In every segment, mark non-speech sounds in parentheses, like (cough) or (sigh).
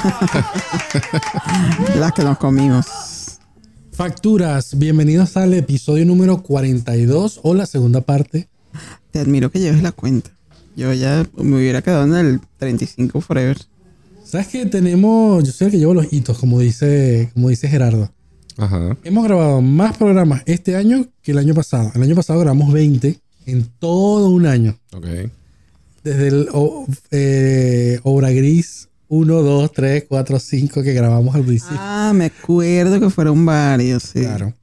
(laughs) Las que nos comimos. Facturas, bienvenidos al episodio número 42 o la segunda parte. Te admiro que lleves la cuenta. Yo ya me hubiera quedado en el 35 forever. ¿Sabes que tenemos? Yo soy el que llevo los hitos, como dice, como dice Gerardo. Ajá. Hemos grabado más programas este año que el año pasado. El año pasado grabamos 20 en todo un año. Ok. Desde el o- eh, Obra Gris 1, 2, 3, 4, 5 que grabamos al principio. Ah, me acuerdo que fueron varios, sí. Claro.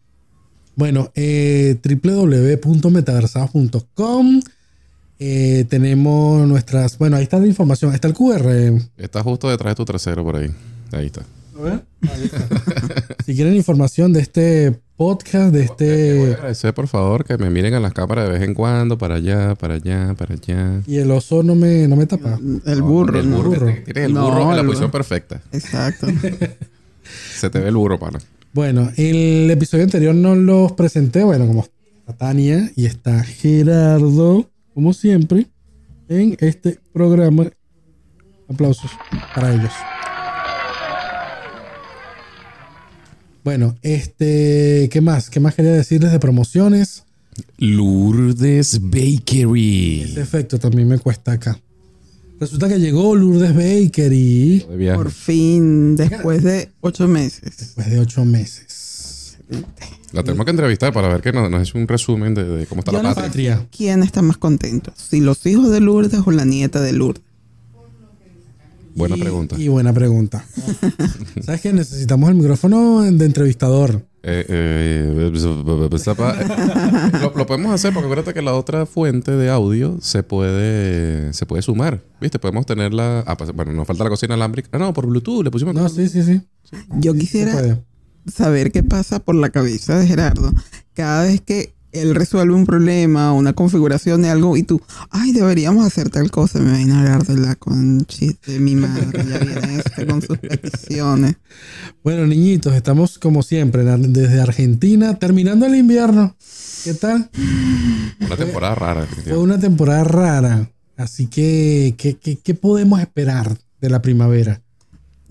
Bueno, eh, www.metaversados.com. Eh, tenemos nuestras. Bueno, ahí está la información. Está el QR. Está justo detrás de tu trasero por ahí. Ahí está. (laughs) si quieren información de este podcast, de Voy a este. agradecer, por favor, que me miren a las cámaras de vez en cuando, para allá, para allá, para allá. Y el oso no me, no me tapa. El burro, el ¿no? burro. burro. Tienes el No, burro en la el posición perfecta. Exacto. (laughs) Se te ve el burro, pana. Bueno, el episodio anterior no los presenté. Bueno, como está Tania y está Gerardo, como siempre, en este programa. Aplausos para ellos. Bueno, este, ¿qué más? ¿Qué más quería decirles de promociones? Lourdes Bakery. Ese efecto también me cuesta acá. Resulta que llegó Lourdes Bakery. Por fin, después de ocho meses. después de ocho meses. La tenemos que entrevistar para ver que nos, nos un resumen de, de cómo está la la patria. patria. ¿Quién está más contento? ¿Si los hijos de Lourdes o la nieta de Lourdes? Buena Y- pregunta. Y buena pregunta. (laughs) ¿Sabes qué? Necesitamos el micrófono de entrevistador. Eh, eh, (laughs) lo, lo podemos hacer porque acuérdate que la otra fuente de audio se puede se puede sumar. ¿Viste? Podemos tenerla. Ah, pues, bueno, nos falta la cocina alámbrica. Ah, no, por Bluetooth le pusimos. No, sí, sí, sí. Yo quisiera saber qué pasa por la cabeza de Gerardo cada vez que él resuelve un problema, una configuración de algo y tú, ay, deberíamos hacer tal cosa. Me imagino a Gerardo la conchita de mi madre. Ya viene este con sus peticiones. Bueno, niñitos, estamos como siempre desde Argentina, terminando el invierno. ¿Qué tal? Una temporada rara. Fue una temporada rara. Así que, ¿qué, qué, qué podemos esperar de la primavera?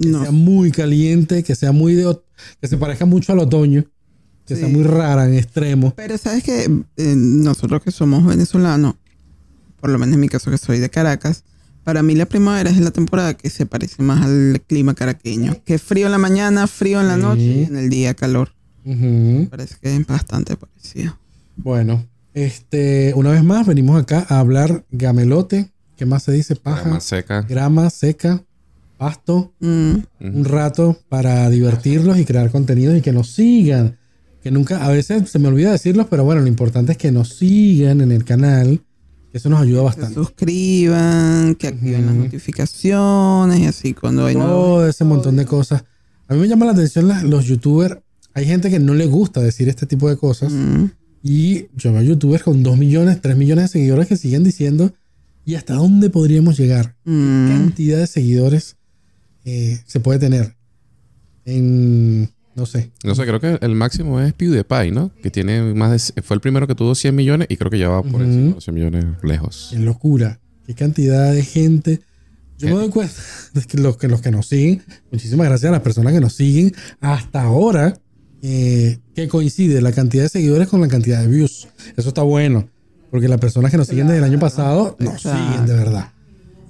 Que No, sea muy caliente, que sea muy de... que se parezca mucho al otoño, que Sí. muy rara en extremo. Pero sabes que nosotros que somos venezolanos, por lo menos en mi caso que soy de Caracas, para mí la primavera es la temporada que se parece más al clima caraqueño. Que frío en la mañana, frío en la Sí. noche y en el día calor. Ujú. Parece que es bastante parecido. Bueno, este, una vez más venimos acá a hablar gamelote. ¿Qué más se dice? Paja, Más seca. grama seca, pasto. Mm, un rato para divertirlos y crear contenidos y que nos sigan. Que nunca, a veces se me olvida decirlos, pero bueno, lo importante es que nos sigan en el canal. Eso nos ayuda se bastante. suscriban, que activen las Ujú. notificaciones y así cuando hay Todo ese montón de cosas. A mí me llama la atención las- los youtubers. Hay gente que no le gusta decir este tipo de cosas. Mm, Y yo veo youtubers con 2 millones, 3 millones de seguidores que siguen diciendo, ¿y hasta dónde podríamos llegar? mm. cantidad de seguidores eh, se puede tener? En, no sé, No sé, creo que el máximo es PewDiePie, ¿no? Que tiene más de... Fue el primero que tuvo 100 millones y creo que ya va por Ujú. encima de los 100 millones lejos. Qué locura. Qué cantidad de gente. Yo me doy cuenta de que los, que los que nos siguen, muchísimas gracias a las personas que nos siguen hasta ahora, eh, que coincide la cantidad de seguidores con la cantidad de views. Eso está bueno, porque las personas que nos siguen desde el año pasado nos Exacto. siguen de verdad.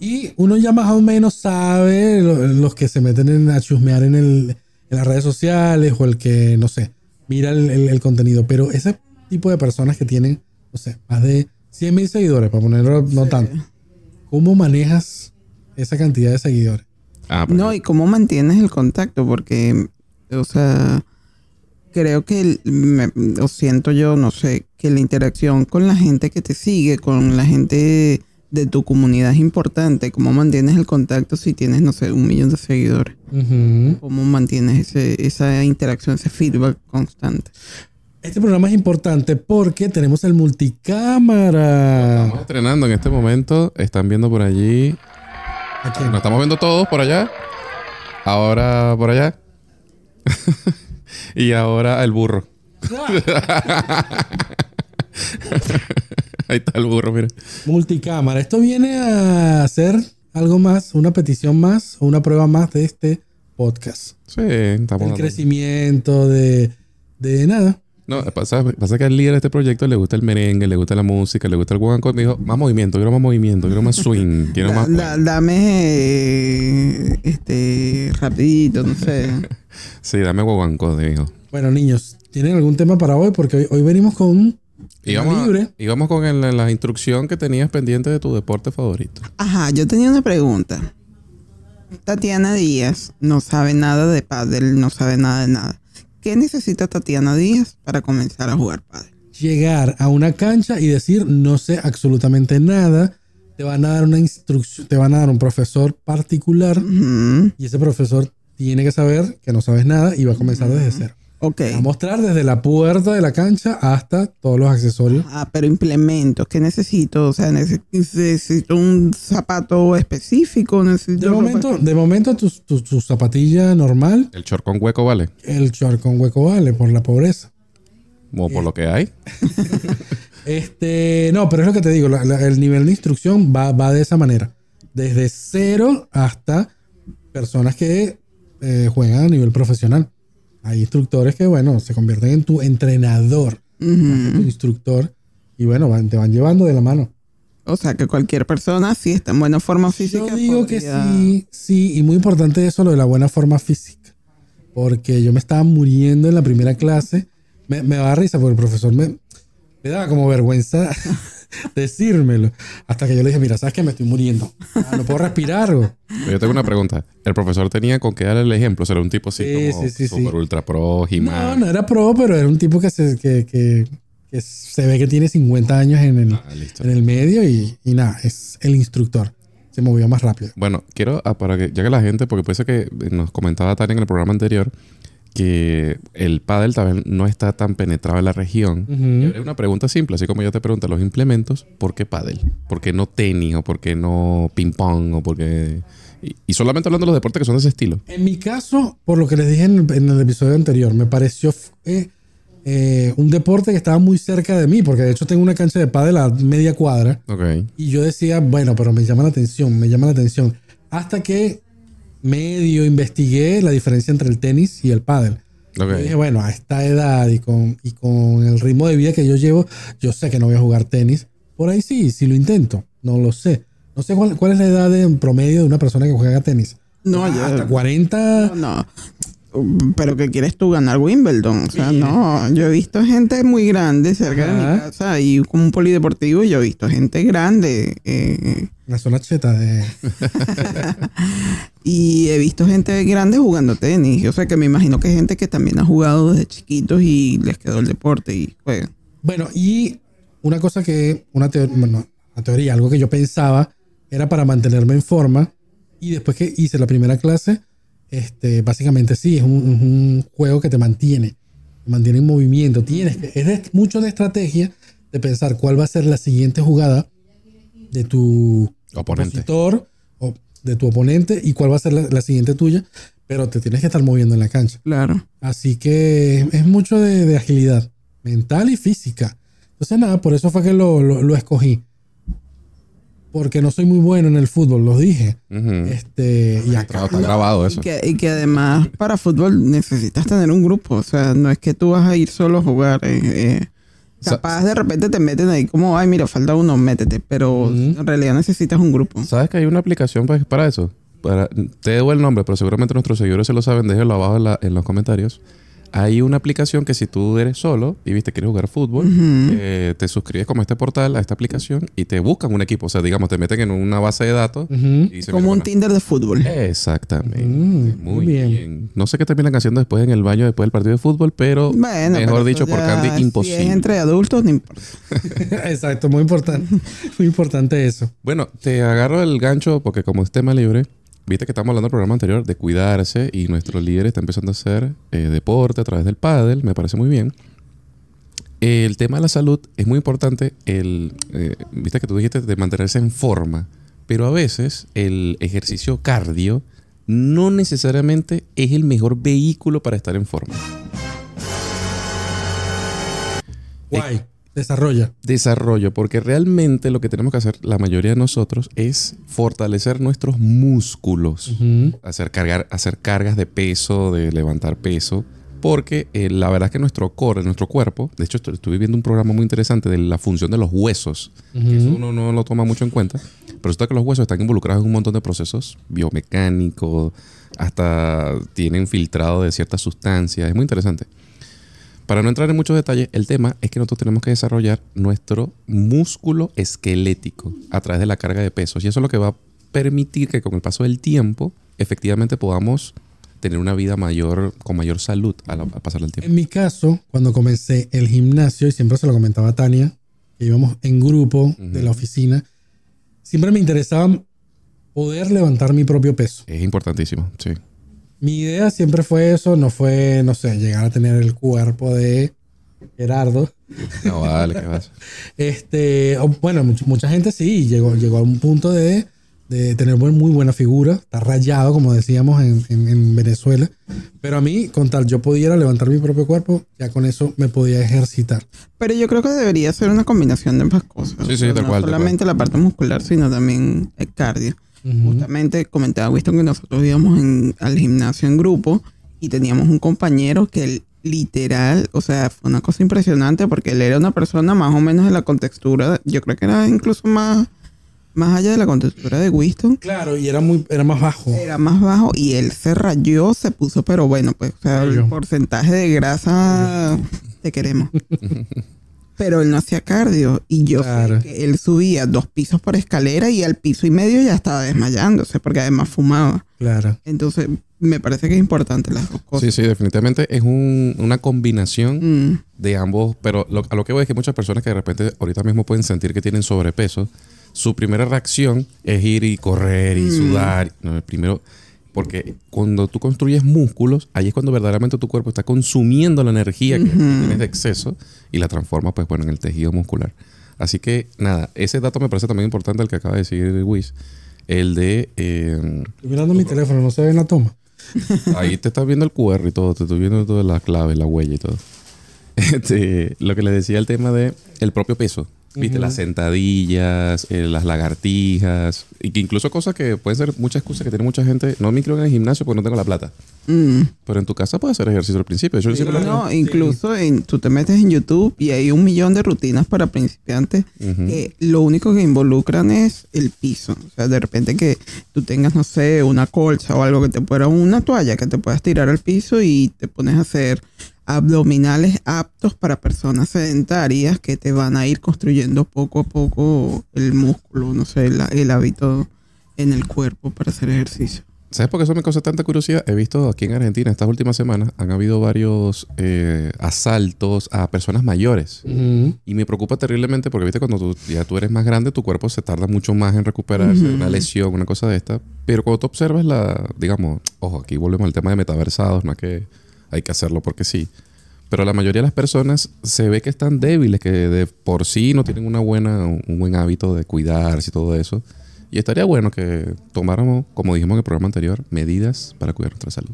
Y uno ya más o menos sabe lo- los que se meten en, a chusmear en, el, en las redes sociales o el que, no sé, mira el, el- el contenido. Pero ese tipo de personas que tienen, no sé, más de 100 mil seguidores, para ponerlo no tanto. ¿Cómo manejas esa cantidad de seguidores? Ah, No, y cómo mantienes el contacto, porque, o sea, creo que, me- o siento yo, no sé, que la interacción con la gente que te sigue, con la gente de tu comunidad es importante. ¿Cómo mantienes el contacto si tienes, no sé, un millón de seguidores? ¿Cómo mantienes ese, esa interacción, ese feedback constante? Este programa es importante porque tenemos el multicámara. Estamos estrenando en este momento. Están viendo por allí. ¿A quién? Nos estamos viendo todos por allá. Ahora por allá. (laughs) y ahora el burro. (laughs) (laughs) Ahí está el burro, mira. Multicámara. Esto viene a hacer, algo más, una petición más o una prueba más de este podcast. Sí, estamos El crecimiento de, de nada. No, pasa, pasa que al líder de este proyecto le gusta el merengue, le gusta la música, le gusta el guaguancó. Y me dijo, más movimiento, quiero más movimiento, quiero más swing, (laughs) quiero Da- más... da- dame eh, este rapidito, no sé. (laughs) Sí, dame guaguancó, dijo. Bueno, niños, ¿tienen algún tema para hoy? Porque hoy, hoy venimos con vamos, libre. y vamos con el- la instrucción que tenías pendiente de tu deporte favorito. Ajá, yo tenía una pregunta. Tatiana Díaz no sabe nada de pádel, no sabe nada de nada. ¿Qué necesita Tatiana Díaz para comenzar a jugar pádel? Llegar a una cancha y decir no sé absolutamente nada. Te van a dar una instrucción, te van a dar un profesor particular y ese profesor tiene que saber que no sabes nada y va a comenzar desde cero. Ok. Va a mostrar desde la puerta de la cancha hasta todos los accesorios. Ah, pero implementos, ¿qué necesito? O sea, neces- necesito un zapato específico, necesito De ropa- momento, de momento tu, tu- tu zapatilla normal, El short con hueco vale, el short con hueco vale por la pobreza. como por lo que hay. (laughs) Este, no, pero es lo que te digo, la- la- el nivel de instrucción va, va de esa manera. Desde cero hasta personas que eh, juegan a nivel profesional. Hay instructores que, bueno, se convierten en tu entrenador, Ujú. tu instructor, y bueno, van- te van llevando de la mano. O sea, que cualquier persona, si está en buena forma física, Yo digo que podría- sí, sí, y muy importante eso, lo de la buena forma física. Porque yo me estaba muriendo en la primera clase. Me, me daba risa porque el profesor me, me daba como vergüenza (laughs) decírmelo. Hasta que yo le dije, mira, ¿sabes que Me estoy muriendo. Ah, no puedo respirar. güey". Pero yo tengo una pregunta. ¿El profesor tenía con qué darle el ejemplo? ¿Será un tipo así Sí, como sí, sí, sí. super ultra pro, No, no era pro, pero era un tipo que se, que, que- que se ve que tiene 50 años en el, Ah, en el medio y, y nada, es el instructor. Se movió más rápido. Bueno, quiero, ah, para que, ya que la gente, porque puede ser que nos comentaba Tania en el programa anterior, que el pádel también no está tan penetrado en la región. Hay una pregunta simple, así como yo te pregunto los implementos, ¿por qué pádel? ¿Por qué no tenis? ¿O por qué no ping pong? ¿O por qué...? Y, solamente hablando de los deportes que son de ese estilo. En mi caso, por lo que les dije en el, en el episodio anterior, me pareció eh, eh, un deporte que estaba muy cerca de mí, porque de hecho tengo una cancha de pádel a media cuadra. Y yo decía, bueno, pero me llama la atención, me llama la atención. Hasta que medio investigué la diferencia entre el tenis y el pádel. Ok. Yo dije, bueno, a esta edad y con, y con el ritmo de vida que yo llevo, yo sé que no voy a jugar tenis. Por ahí sí, si lo intento, no lo sé. No sé cuál, cuál es la edad en promedio de una persona que juega tenis. No, yo- Hasta 40. No. Pero que quieres tú ganar Wimbledon. O sea, no. Yo he visto gente muy grande cerca de mi Ajá. casa y como un polideportivo yo he visto gente grande. eh, La zona cheta de. (laughs) y he visto gente grande jugando tenis. O sea, que me imagino que hay gente que también ha jugado desde chiquitos y les quedó el deporte y juegan. Bueno, y una cosa que, una teoría, bueno, una teoría, algo que yo pensaba era para mantenerme en forma. Y después que hice la primera clase, este, básicamente sí, es un, es un juego que te mantiene, te mantiene en movimiento. Tienes que, es de- mucho de estrategia de pensar cuál va a ser la siguiente jugada de tu Oponente. opositor o de tu oponente y cuál va a ser la, la siguiente tuya, pero te tienes que estar moviendo en la cancha. Claro. Así que es mucho de, de agilidad mental y física. Entonces, nada, por eso fue que lo, lo- lo escogí. Porque no soy muy bueno en el fútbol, lo dije. Este, y acá. Está grabado eso. Y que, y que además para fútbol necesitas tener un grupo. O sea, no es que tú vas a ir solo a jugar. eh, eh. Capaz de repente te meten ahí como, ay, mira, falta uno, métete. Pero en realidad necesitas un grupo. ¿Sabes que hay una aplicación pa- para eso? Para, te debo el nombre, pero seguramente nuestros seguidores se lo saben. Déjenlo abajo en, la- en los comentarios. Hay una aplicación que si tú eres solo y viste quieres jugar fútbol, eh, te suscribes como a este portal, a esta aplicación y te buscan un equipo. O sea, digamos, te meten en una base de datos y Como un Tinder de fútbol. Exactamente. Mm, muy bien. bien. No sé qué terminan haciendo después en el baño después del partido de fútbol, pero Bueno, mejor pero dicho por Candy, Si imposible. es entre adultos, no importa. (laughs) Exacto, muy importante. Muy importante eso. Bueno, te agarro el gancho porque como es tema libre, viste que estamos hablando en el programa anterior de cuidarse y nuestro líder está empezando a hacer eh, deporte a través del pádel, me parece muy bien. El tema de la salud es muy importante, el, eh, viste que tú dijiste de mantenerse en forma, pero a veces el ejercicio cardio no necesariamente es el mejor vehículo para estar en forma. Guay. Desarrolla. Desarrollo, porque realmente lo que tenemos que hacer la mayoría de nosotros es fortalecer nuestros músculos, hacer, cargar, hacer cargas de peso, de levantar peso, porque eh, la verdad es que nuestro core, nuestro cuerpo, de hecho estu- estuve viendo un programa muy interesante de la función de los huesos, que eso uno no lo toma mucho en cuenta, pero resulta que los huesos están involucrados en un montón de procesos biomecánicos, hasta tienen filtrado de ciertas sustancias, es muy interesante. Para no entrar en muchos detalles, el tema es que nosotros tenemos que desarrollar nuestro músculo esquelético a través de la carga de pesos. Y eso es lo que va a permitir que con el paso del tiempo, efectivamente podamos tener una vida mayor, con mayor salud al, al pasar del tiempo. En mi caso, cuando comencé el gimnasio, y siempre se lo comentaba a Tania, que íbamos en grupo de la oficina, siempre me interesaba poder levantar mi propio peso. Es importantísimo, sí. Mi idea siempre fue eso, no fue, no sé, llegar a tener el cuerpo de Gerardo. No vale, ¿qué vas? (laughs) Este, o, bueno, much- mucha gente sí llegó, llegó a un punto de, de tener muy buena figura, está rayado, como decíamos en, en- en Venezuela. Pero a mí, con tal yo pudiera levantar mi propio cuerpo, ya con eso me podía ejercitar. Pero yo creo que debería ser una combinación de ambas cosas. Sí, sí, tal no cual, tal solamente la parte muscular, sino también el cardio. Justamente comentaba Winston que nosotros íbamos en- al gimnasio en grupo y teníamos un compañero que él, literal, o sea, fue una cosa impresionante porque él era una persona más o menos de la contextura, yo creo que era incluso más, más allá de la contextura de Winston. Claro, y era muy, era más bajo. Era más bajo y él se rayó, se puso, pero bueno, pues, o sea, el porcentaje de grasa te queremos. (laughs) Pero él no hacía cardio y yo Claro. sé que él subía dos pisos por escalera y al piso y medio ya estaba desmayándose porque además fumaba. Claro. Entonces, me parece que es importante las dos Sí, cosas. sí, definitivamente es un- una combinación Mm, de ambos, pero lo- a lo que voy es que muchas personas que de repente ahorita mismo pueden sentir que tienen sobrepeso, su primera reacción es ir y correr y sudar. No, el primero, porque cuando tú construyes músculos, ahí es cuando verdaderamente tu cuerpo está consumiendo la energía que tienes de exceso y la transforma, pues bueno, en el tejido muscular. Así que nada, ese dato me parece también importante el que acaba de decir Wish, el de eh, Estoy mirando mi teléfono, no se ve en la toma. (laughs) Ahí te estás viendo el QR y todo, te estoy viendo todas las claves, la huella y todo. (laughs) Este, lo que les decía el tema de el propio peso. Viste, las sentadillas, eh, las lagartijas, y que incluso cosas que pueden ser muchas excusas que tiene mucha gente. No me incluyo en el gimnasio porque no tengo la plata. mm. Pero en tu casa puedes hacer ejercicio al principio. Yo siempre lo- No, incluso en, tú te metes en YouTube y hay un millón de rutinas para principiantes que lo único que involucran es el piso. O sea, de repente que tú tengas, no sé, una colcha o algo que te pueda, una toalla que te puedas tirar al piso y te pones a hacer abdominales aptos para personas sedentarias que te van a ir construyendo poco a poco el músculo, no sé, el, el hábito en el cuerpo para hacer ejercicio. ¿Sabes por qué eso me causa tanta curiosidad? He visto aquí en Argentina estas últimas semanas han habido varios eh, asaltos a personas mayores. Ujú. Y me preocupa terriblemente porque, viste, cuando tú, ya tú eres más grande, tu cuerpo se tarda mucho más en recuperarse de una lesión, una cosa de esta. Pero cuando tú observas la, digamos, ojo, aquí volvemos al tema de metaversados, no es que hay que hacerlo porque sí. Pero la mayoría de las personas se ve que están débiles, que de por sí no tienen una buena, un buen hábito de cuidarse y todo eso. Y estaría bueno que tomáramos, como dijimos en el programa anterior, medidas para cuidar nuestra salud.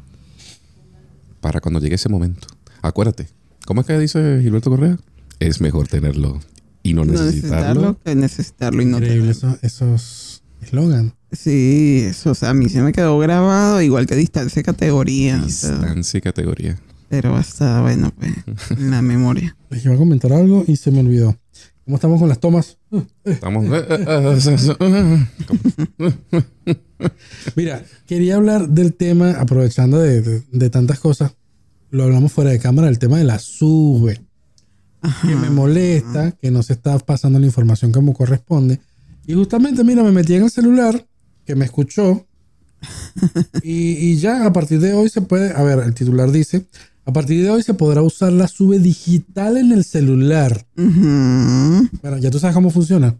Para cuando llegue ese momento. Acuérdate, ¿cómo es que dice Gilberto Correa? Es mejor tenerlo y no No necesitarlo. necesitarlo que necesitarlo y no Increíble tenerlo. eso- esos eslogan. Sí, eso, o sea, a mí se me quedó grabado, igual que distancia y categoría. o sea, Distancia y categoría. pero hasta, bueno, pues, en la memoria. Les iba a comentar algo y se me olvidó. ¿Cómo estamos con las tomas? Estamos. (laughs) eh, eh, eh, Mira, quería hablar del tema, aprovechando de, de- de tantas cosas. Lo hablamos fuera de cámara, el tema de la sube. Que me molesta, que no se está pasando la información como corresponde. Y justamente, mira, me metí en el celular, que me escuchó. (laughs) Y, y ya a partir de hoy se puede, a ver, el titular dice, a partir de hoy se podrá usar la sube digital en el celular. Bueno, ya tú sabes cómo funciona.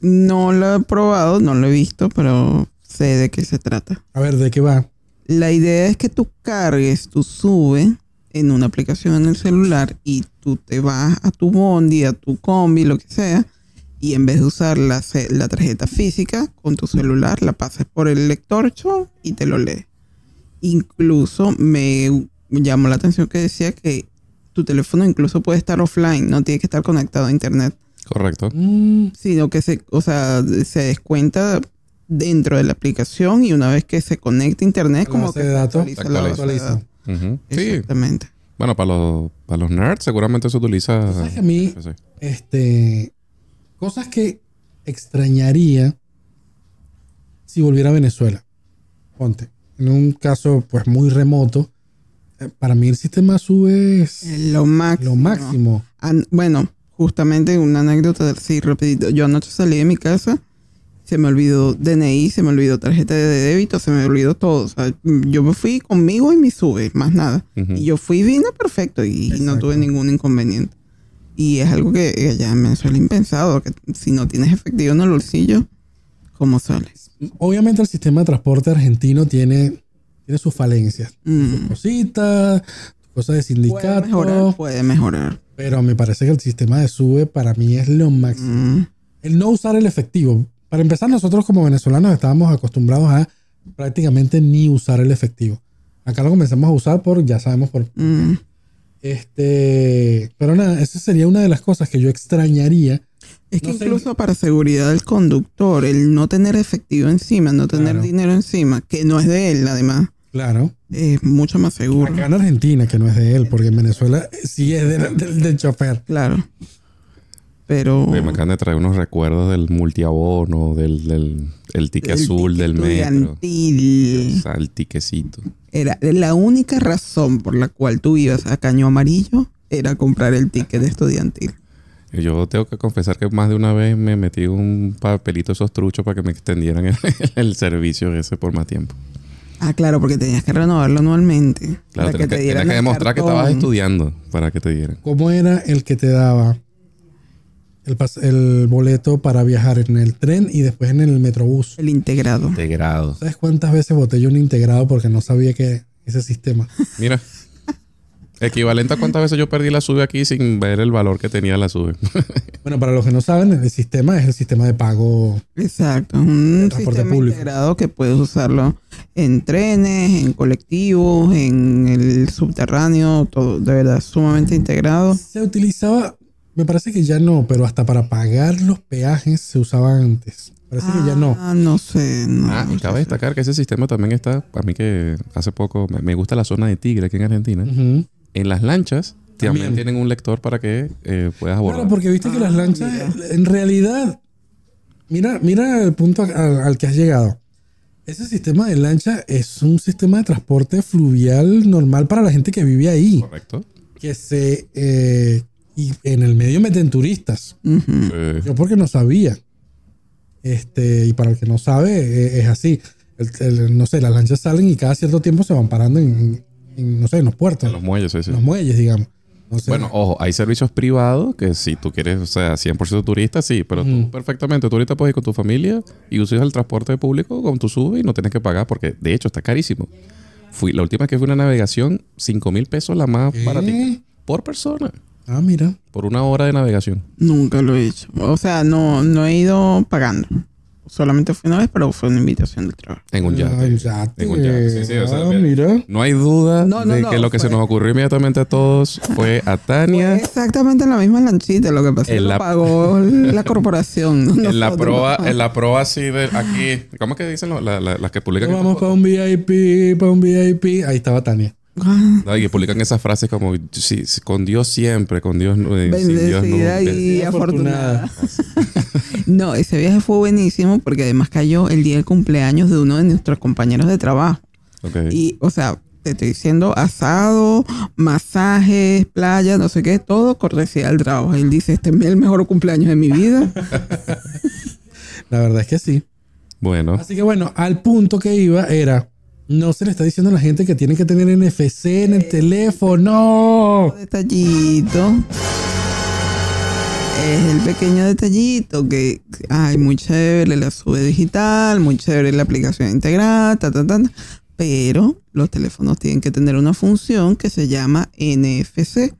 No lo he probado, no lo he visto, pero sé de qué se trata. A ver, ¿de qué va? La idea es que tú cargues tu sube en una aplicación en el celular y tú te vas a tu bondi, a tu combi, lo que sea, y en vez de usar la, la tarjeta física con tu celular, la pasas por el lector chon, y te lo lee. Incluso me llamó la atención que decía que tu teléfono incluso puede estar offline, no tiene que estar conectado a internet, Correcto. Mm, sino que se, o sea, se descuenta dentro de la aplicación y una vez que se conecta a internet, La como base que de se datos actualiza la base de actualiza. datos. Ujú. Sí. Exactamente. Bueno, para los, para los nerds seguramente se utiliza. ¿Sabes que a mí, Sí. este, cosas que extrañaría si volviera a Venezuela? Ponte, en un caso pues muy remoto, eh, para mí el sistema sube es Lo máximo. lo máximo. An- bueno, justamente una anécdota, sí, rapidito. Yo anoche salí de mi casa, se me olvidó DNI, se me olvidó tarjeta de débito, se me olvidó todo. O sea, yo me fui conmigo y mi sube, más nada. Y yo fui y vine perfecto y no tuve ningún inconveniente. Y es algo que ya me suele impensado, que si no tienes efectivo en el bolsillo, ¿cómo sales? Obviamente el sistema de transporte argentino tiene, tiene sus falencias, Mm. cositas, cosas de Puede sindicato, mejorar, puede mejorar. pero me parece que el sistema de sube para mí es lo máximo. Mm. el no usar el efectivo. Para empezar, nosotros como venezolanos estábamos acostumbrados a prácticamente ni usar el efectivo. Acá lo comenzamos a usar por, ya sabemos por... Mm. Este, pero nada, esa sería una de las cosas que yo extrañaría. Es que No sé- incluso para seguridad del conductor, el no tener efectivo encima, no tener Claro. dinero encima, que no es de él además, Claro. es mucho más seguro. Acá en Argentina, que no es de él, porque en Venezuela sí es del, del- del chofer. Claro. Pero me acaban de traer unos recuerdos del multiabono, del, del el ticket el azul del metro. O sea, el tiquecito. Era la única razón por la cual tú ibas a Caño Amarillo era comprar el ticket estudiantil. Yo tengo que confesar que más de una vez me metí un papelito de esos truchos para que me extendieran el, (laughs) el servicio ese por más tiempo. Ah, claro, porque tenías que renovarlo anualmente. Claro, para tenías que, dieran demostrar que estabas estudiando para que te dieran. ¿Cómo era el que te daba el, boleto para viajar en el tren y después en el metrobús? El integrado. De grado. ¿Sabes cuántas veces voté yo un integrado porque no sabía que ese sistema? (laughs) Mira. Equivalente a cuántas veces yo perdí la sube aquí sin ver el valor que tenía la sube. (laughs) Bueno, para los que no saben, el sistema es el sistema de pago. Exacto, es un transporte sistema público. integrado que puedes usarlo en trenes, en colectivos, en el subterráneo, todo, de verdad, sumamente integrado. Se utilizaba, me parece que ya no, pero hasta para pagar los peajes se usaba antes. Parece que ya no. Ah, no sé, no. Ah, y no cabe sé. destacar que ese sistema también está, a mí que hace poco, me- gusta la zona de Tigre aquí en Argentina. En las lanchas también, También. tienen un lector para que eh, puedas abordar. Claro, porque viste que las Ah, lanchas, mira. en realidad, mira, mira el punto al, al que has llegado. Ese sistema de lancha es un sistema de transporte fluvial normal para la gente que vive ahí. Correcto. Que se. eh, y en el medio meten turistas. Yo porque no sabía. Este, y para el que no sabe, eh, es así. El- el- no sé, las lanchas salen y cada cierto tiempo se van parando en, en, no sé, en los puertos, en los muelles, sí, sí. en los muelles, digamos. Bueno, ojo, hay servicios privados que si tú quieres, o sea, 100% turista, sí, pero tú Ujú. perfectamente, tú ahorita puedes ir con tu familia y usas el transporte público con tu sube y no tienes que pagar porque de hecho está carísimo. Fui, la última vez que fui a una navegación, 5 mil pesos la más ¿Qué? baratita por persona, ah, mira. por una hora de navegación. Nunca lo he hecho. O sea, no, no he ido pagando. Solamente fue una vez, pero fue una invitación del trabajo. En un yate. en yate. En un yate, sí, sí, o sea, Ah, mira. mira. No hay duda No, no, de no, que lo que se nos ocurrió inmediatamente a todos fue a Tania Exactamente en la misma lanchita. Lo que pasa es que En lo la- pagó la corporación. en la proa, en la proa así de aquí. ¿Cómo es que dicen lo- la- la- las que publican? Vamos para un VIP, para un VIP. Ahí estaba Tania. Ah, No, y que publican esas frases como sí, sí, con Dios siempre, con Dios eh, sin Dios no. Bendecida y Bendecida, afortunada. no, ese viaje fue buenísimo porque además cayó el día del cumpleaños de uno de nuestros compañeros de trabajo. Ok. Y, o sea, te estoy diciendo asado, masajes, playa, no sé qué, todo cortesía del trabajo. Él dice, este es el mejor cumpleaños de mi vida. (laughs) La verdad es que sí. Bueno, Así que bueno, al punto que iba era, no se le está diciendo a la gente que tiene que tener NFC en el teléfono. detallito. Es el pequeño detallito que, ay, muy chévere la sube digital, muy chévere la aplicación integrada, ta, ta, ta, ta. Pero los teléfonos tienen que tener una función que se llama NFC,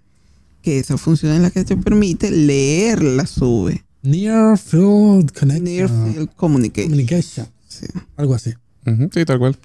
que esa función es la que te permite leer la sube. Near Field Connection. Near Field Communication. Communication. Sí. Algo así. sí, tal cual.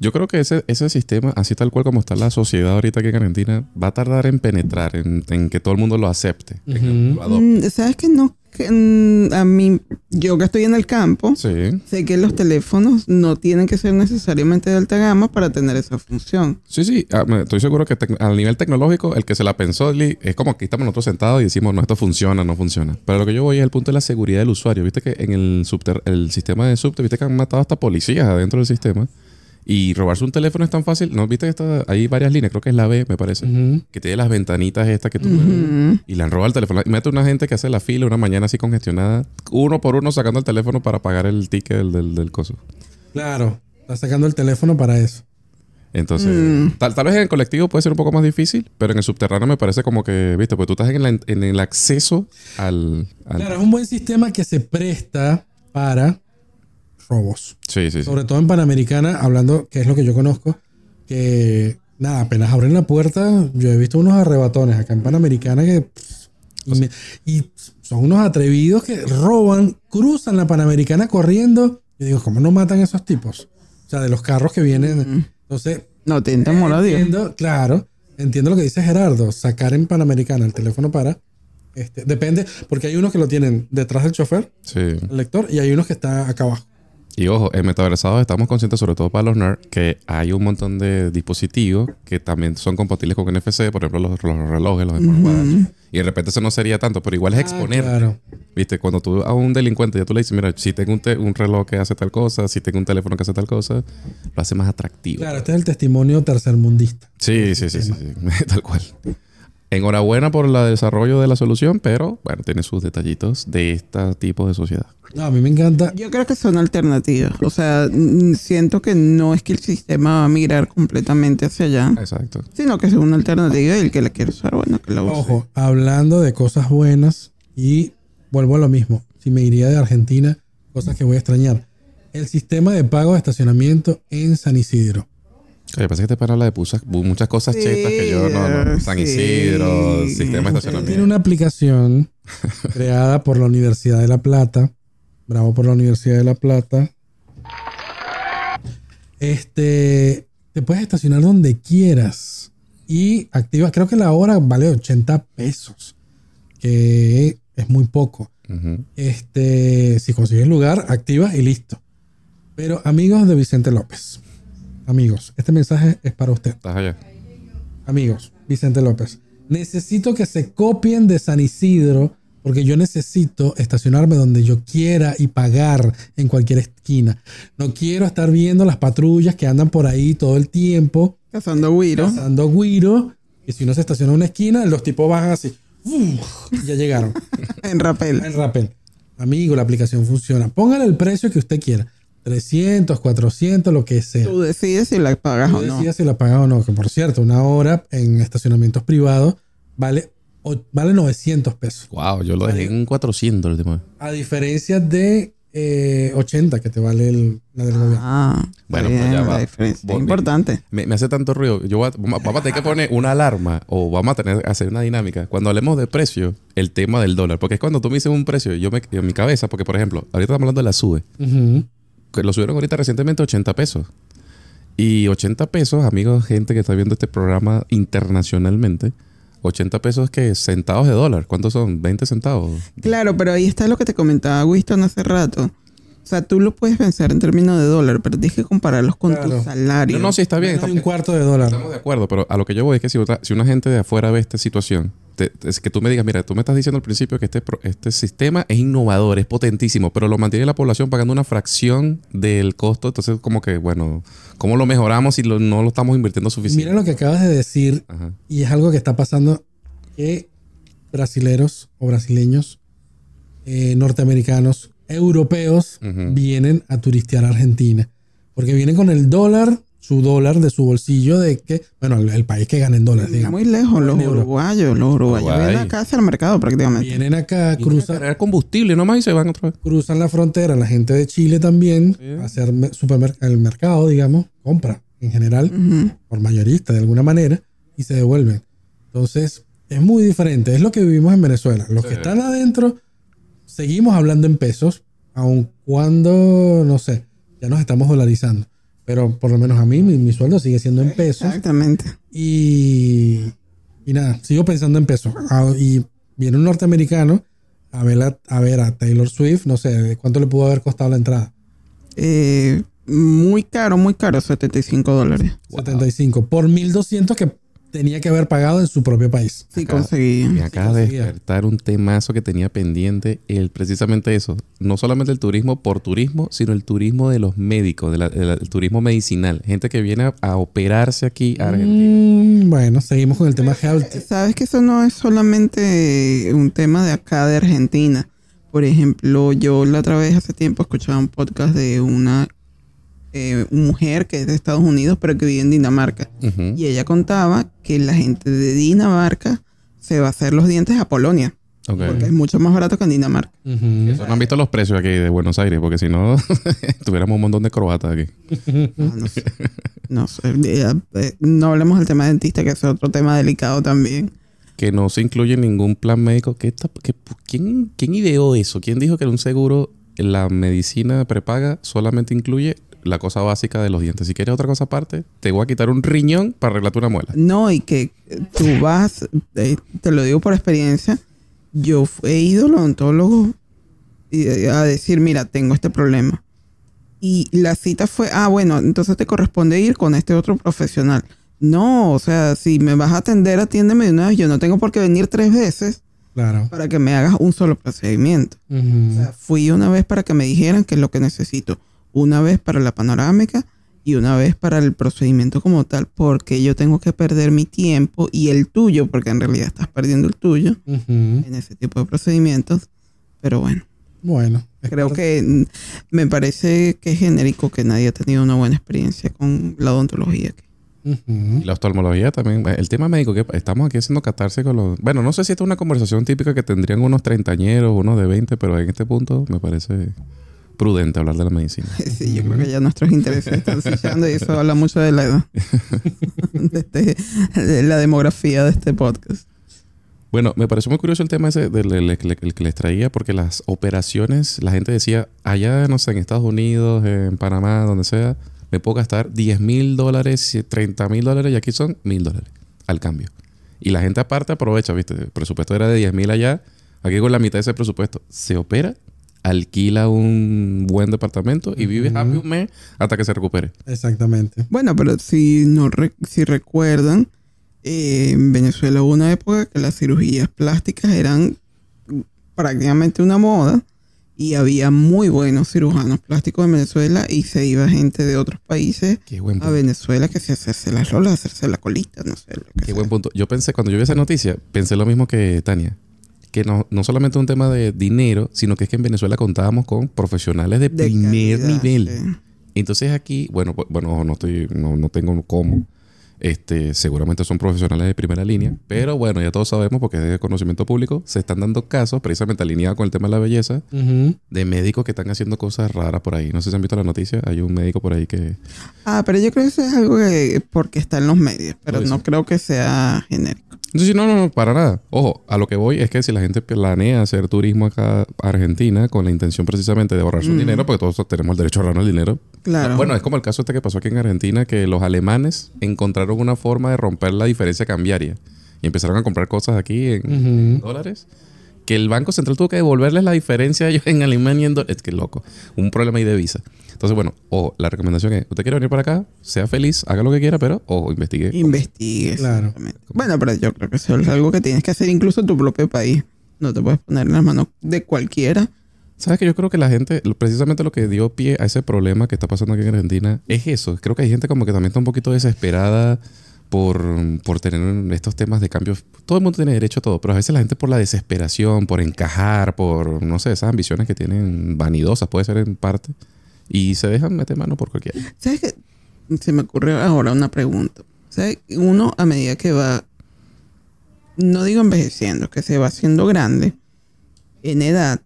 Yo creo que ese, ese sistema, así tal cual como está la sociedad ahorita aquí en Argentina, va a tardar en penetrar, en, en que todo el mundo lo acepte, en que Ujú. lo adopte. Mm, ¿Sabes que no? Que, mm, a mí, yo que estoy en el campo, Sí. sé que los teléfonos no tienen que ser necesariamente de alta gama para tener esa función. Sí, sí, ah, me- estoy seguro que tec- a nivel tecnológico, el que se la pensó es como que estamos nosotros sentados y decimos, no, esto funciona, no funciona. Pero lo que yo voy es el punto de la seguridad del usuario. Viste que en el, subter- el sistema de subte, viste que han matado hasta policías adentro del sistema. Y robarse un teléfono es tan fácil. ¿No viste que está, hay varias líneas? Creo que es la B, me parece. Ujú. Que tiene las ventanitas estas que tú... Ujú. Y le han robado el teléfono. Y mete una gente que hace la fila una mañana así congestionada, uno por uno sacando el teléfono para pagar el ticket del, del, del coso. Claro, está sacando el teléfono para eso. Entonces, Mm. tal, tal vez en el colectivo puede ser un poco más difícil, pero en el subterráneo me parece como que, viste, pues tú estás en, la- en el acceso al... al- Claro, es un buen sistema que se presta para robos. Sí, sí, sí. Sobre todo en Panamericana, hablando, que es lo que yo conozco, que nada, apenas abren la puerta, yo he visto unos arrebatones acá en Panamericana que... pff, y, me- y son unos atrevidos que roban, cruzan la Panamericana corriendo. Yo digo, ¿cómo no matan a esos tipos? O sea, de los carros que vienen. Entonces, No Dios. entiendo, claro, entiendo lo que dice Gerardo, sacar en Panamericana el teléfono para... Este, depende, porque hay unos que lo tienen detrás del chofer, Sí. el lector, y hay unos que está acá abajo. Y ojo, en metaversados estamos conscientes, sobre todo para los nerds, que hay un montón de dispositivos que también son compatibles con NFC, por ejemplo, los, los relojes, los smartwatches. Y de repente eso no sería tanto, pero igual es exponer. Ah, claro. Viste, cuando tú a un delincuente ya tú le dices, mira, si tengo un, te- un reloj que hace tal cosa, si tengo un teléfono que hace tal cosa, lo hace más atractivo. Claro, este es el testimonio tercermundista. Sí, sí, sí, sí, sí. (laughs) tal cual. Enhorabuena por el desarrollo de la solución, pero bueno, tiene sus detallitos de este tipo de sociedad. No, a mí me encanta. Yo creo que son alternativas. O sea, siento que no es que el sistema va a migrar completamente hacia allá, Exacto. sino que es una alternativa y el que la quiere usar, bueno, que la use. Ojo, hablando de cosas buenas y vuelvo a lo mismo. Si me iría de Argentina, cosas que voy a extrañar. El sistema de pago de estacionamiento en San Isidro. Oye, parece que te para habla de pusas- bu- muchas cosas Sí, chetas que yo no, no. San sí. Isidro, sistema de Tiene estacionamiento. una aplicación (laughs) creada por la Universidad de La Plata. Bravo por la Universidad de La Plata. Este, te puedes estacionar donde quieras y activas, creo que la hora vale 80 pesos, que es muy poco. Este, si consigues lugar, activa y listo. Pero amigos de Vicente López, amigos, este mensaje es para usted. Estás allá. Amigos, Vicente López, necesito que se copien de San Isidro porque yo necesito estacionarme donde yo quiera y pagar en cualquier esquina. No quiero estar viendo las patrullas que andan por ahí todo el tiempo Cazando Wiro. cazando guiro y si uno se estaciona en una esquina, los tipos bajan así. ¡uf! y ya llegaron. (laughs) En rapel. El rappel. Amigo, la aplicación funciona. Póngale el precio que usted quiera. 300, 400, lo que sea. Tú decides si la pagas Tú o no. decidas si la pagas o no. Que por cierto, una hora en estacionamientos privados vale, o- vale 900 pesos. Wow, yo lo dejé en 400 el último vez. A diferencia de eh, 80 que te vale el, la del gobierno. Ah, Bueno, bien, pues ya va. Es importante. Me, me hace tanto ruido. Yo voy a- vamos a tener que poner una alarma o vamos a tener que hacer una dinámica. Cuando hablemos de precio, el tema del dólar. Porque es cuando tú me dices un precio, yo me, en mi cabeza, porque por ejemplo, ahorita estamos hablando de la SUBE. Ujú. Que lo subieron ahorita recientemente a 80 pesos. Y 80 pesos, amigos, gente que está viendo este programa internacionalmente, 80 pesos que centavos de dólar. ¿Cuántos son? 20 centavos. Claro, pero ahí está lo que te comentaba Winston hace rato. O sea, tú lo puedes pensar en términos de dólar, pero tienes que compararlos con Claro. tu salario. No, no, sí está bien. Está- un cuarto de dólar. Estamos de acuerdo, pero a lo que yo voy es que si, otra- si una gente de afuera ve esta situación, te- es que tú me digas, mira, tú me estás diciendo al principio que este, este sistema es innovador, es potentísimo, pero lo mantiene la población pagando una fracción del costo. Entonces, como que, bueno, ¿cómo lo mejoramos si lo- no lo estamos invirtiendo suficiente? Mira lo que acabas de decir Ajá. y es algo que está pasando que brasileros o brasileños, eh, norteamericanos, europeos Ujú. vienen a turistear a Argentina. Porque vienen con el dólar, su dólar de su bolsillo de que, bueno, el, el país que gana en dólares, digamos. Muy lejos, los uruguayos. Los uruguayos Uruguay. vienen acá hacia el mercado prácticamente. Vienen acá, Vienen a cruzan, cargar combustible nomás y se van otra vez. cruzan la frontera, la gente de Chile también, Sí. a hacer el mercado, digamos, compra en general, Ujú. por mayorista de alguna manera, y se devuelven. Entonces, es muy diferente. Es lo que vivimos en Venezuela. Los que Sí. están adentro, seguimos hablando en pesos, aun cuando, no sé, ya nos estamos dolarizando. Pero por lo menos a mí, mi, mi sueldo sigue siendo en pesos. Exactamente. Y, y nada, sigo pensando en pesos. Ah, y viene un norteamericano a ver, a, a ver a Taylor Swift, no sé, ¿cuánto le pudo haber costado la entrada? Eh, muy caro, muy caro, 75 dólares. 75 por 1200 que tenía que haber pagado en su propio país. Sí, Acá- conseguí. Me acaba de despertar un temazo que tenía pendiente, el, precisamente eso. No solamente el turismo por turismo, sino el turismo de los médicos, de la- de la- el turismo medicinal. Gente que viene a, a operarse aquí a Argentina. Mm, bueno, seguimos con el tema health. Sabes que eso no es solamente un tema de acá de Argentina. Por ejemplo, yo la otra vez hace tiempo escuchaba un podcast de una eh, mujer que es de Estados Unidos, pero que vive en Dinamarca. Y ella contaba que la gente de Dinamarca se va a hacer los dientes a Polonia, porque es mucho más barato que en Dinamarca. Eso no han visto los precios aquí de Buenos Aires, porque si no, (laughs) tuviéramos un montón de croatas aquí. Ah, no sé. No sé. Eh, eh, no hablemos del tema dentista, que es otro tema delicado también. Que no se incluye en ningún plan médico. ¿Qué está- qué- ¿quién, ¿Quién ideó eso? ¿Quién dijo que en un seguro la medicina prepaga solamente incluye la cosa básica de los dientes? Si quieres otra cosa aparte, te voy a quitar un riñón para arreglarte una muela. No, y que tú vas, eh, te lo digo por experiencia, yo he ido al odontólogo y, eh, a decir, mira, tengo este problema. Y la cita fue, ah, bueno, entonces te corresponde ir con este otro profesional. No, o sea, si me vas a atender, atiéndeme de una vez. Yo no tengo por qué venir tres veces Claro. para que me hagas un solo procedimiento. Ujú. O sea, fui una vez para que me dijeran qué es lo que necesito. Una vez para la panorámica y una vez para el procedimiento como tal. Porque yo tengo que perder mi tiempo y el tuyo, porque en realidad estás perdiendo el tuyo en ese tipo de procedimientos. Pero bueno, Bueno. creo que mm, me parece que es genérico que nadie ha tenido una buena experiencia con la odontología. aquí. Y la oftalmología también. El tema médico, que estamos aquí haciendo catarse con los... Bueno, no sé si esta es una conversación típica que tendrían unos treintañeros, unos de 20, pero en este punto me parece prudente hablar de la medicina. (laughs) Sí, yo creo que ya nuestros intereses están sellando y eso habla mucho de la edad. (laughs) de, este- de la demografía de este podcast. Bueno, me pareció muy curioso el tema ese del el- el- el que les traía, porque las operaciones, la gente decía, allá, no sé, en Estados Unidos, en Panamá, donde sea, me puedo gastar 10 mil dólares, 30 mil dólares, y aquí son mil dólares al cambio. Y la gente aparte aprovecha, ¿viste? El presupuesto era de 10 mil allá, aquí con la mitad de ese presupuesto. Se opera, alquila un buen departamento y vive happy un mes hasta que se recupere. Exactamente. Bueno, pero si no re- si recuerdan, eh, en Venezuela hubo una época que las cirugías plásticas eran prácticamente una moda y había muy buenos cirujanos plásticos en Venezuela y se iba gente de otros países a. Venezuela que se hacerse las lolas, hacerse la colita, no sé lo que Qué sea. buen punto. Yo pensé, cuando yo vi esa noticia, pensé lo mismo que Tania. Que no, no solamente es un tema de dinero, sino que es que en Venezuela contábamos con profesionales de, De primer calidad, nivel. sí. Entonces aquí, bueno, pues, bueno, no estoy, no, no tengo cómo. Este, seguramente son profesionales de primera línea, pero bueno, ya todos sabemos porque es de conocimiento público, se están dando casos precisamente alineados con el tema de la belleza de médicos que están haciendo cosas raras por ahí. No sé si han visto la noticia, hay un médico por ahí que Ah, pero yo creo que eso es algo que porque está en los medios, pero no creo que sea genérico. Entonces, no, no, no, para nada. Ojo, a lo que voy es que si la gente planea hacer turismo acá a Argentina con la intención precisamente de ahorrarse un Mm. dinero, porque todos tenemos el derecho a ahorrarnos el dinero. Claro. Bueno, es como el caso este que pasó aquí en Argentina, que los alemanes encontraron una forma de romper la diferencia cambiaria y empezaron a comprar cosas aquí en dólares. Que el Banco Central tuvo que devolverles la diferencia a ellos en Alemania en dólares. Es que loco. Un problema ahí de visa. Entonces, bueno, o la recomendación es, usted quiere venir para acá, sea feliz, haga lo que quiera, pero o investigue. Investigue. Claro. Bueno, pero yo creo que eso es algo que tienes que hacer incluso en tu propio país. No te puedes poner en las manos de cualquiera. ¿Sabes que yo creo que la gente, precisamente lo que dio pie a ese problema que está pasando aquí en Argentina, es eso. Creo que hay gente como que también está un poquito desesperada por, por tener estos temas de cambios. Todo el mundo tiene derecho a todo, pero a veces la gente por la desesperación, por encajar, por, no sé, esas ambiciones que tienen vanidosas, puede ser en parte, y se dejan meter mano por cualquiera. ¿Sabes qué? Se me ocurre ahora una pregunta. ¿Sabes? Uno a medida que va, no digo envejeciendo, que se va haciendo grande en edad,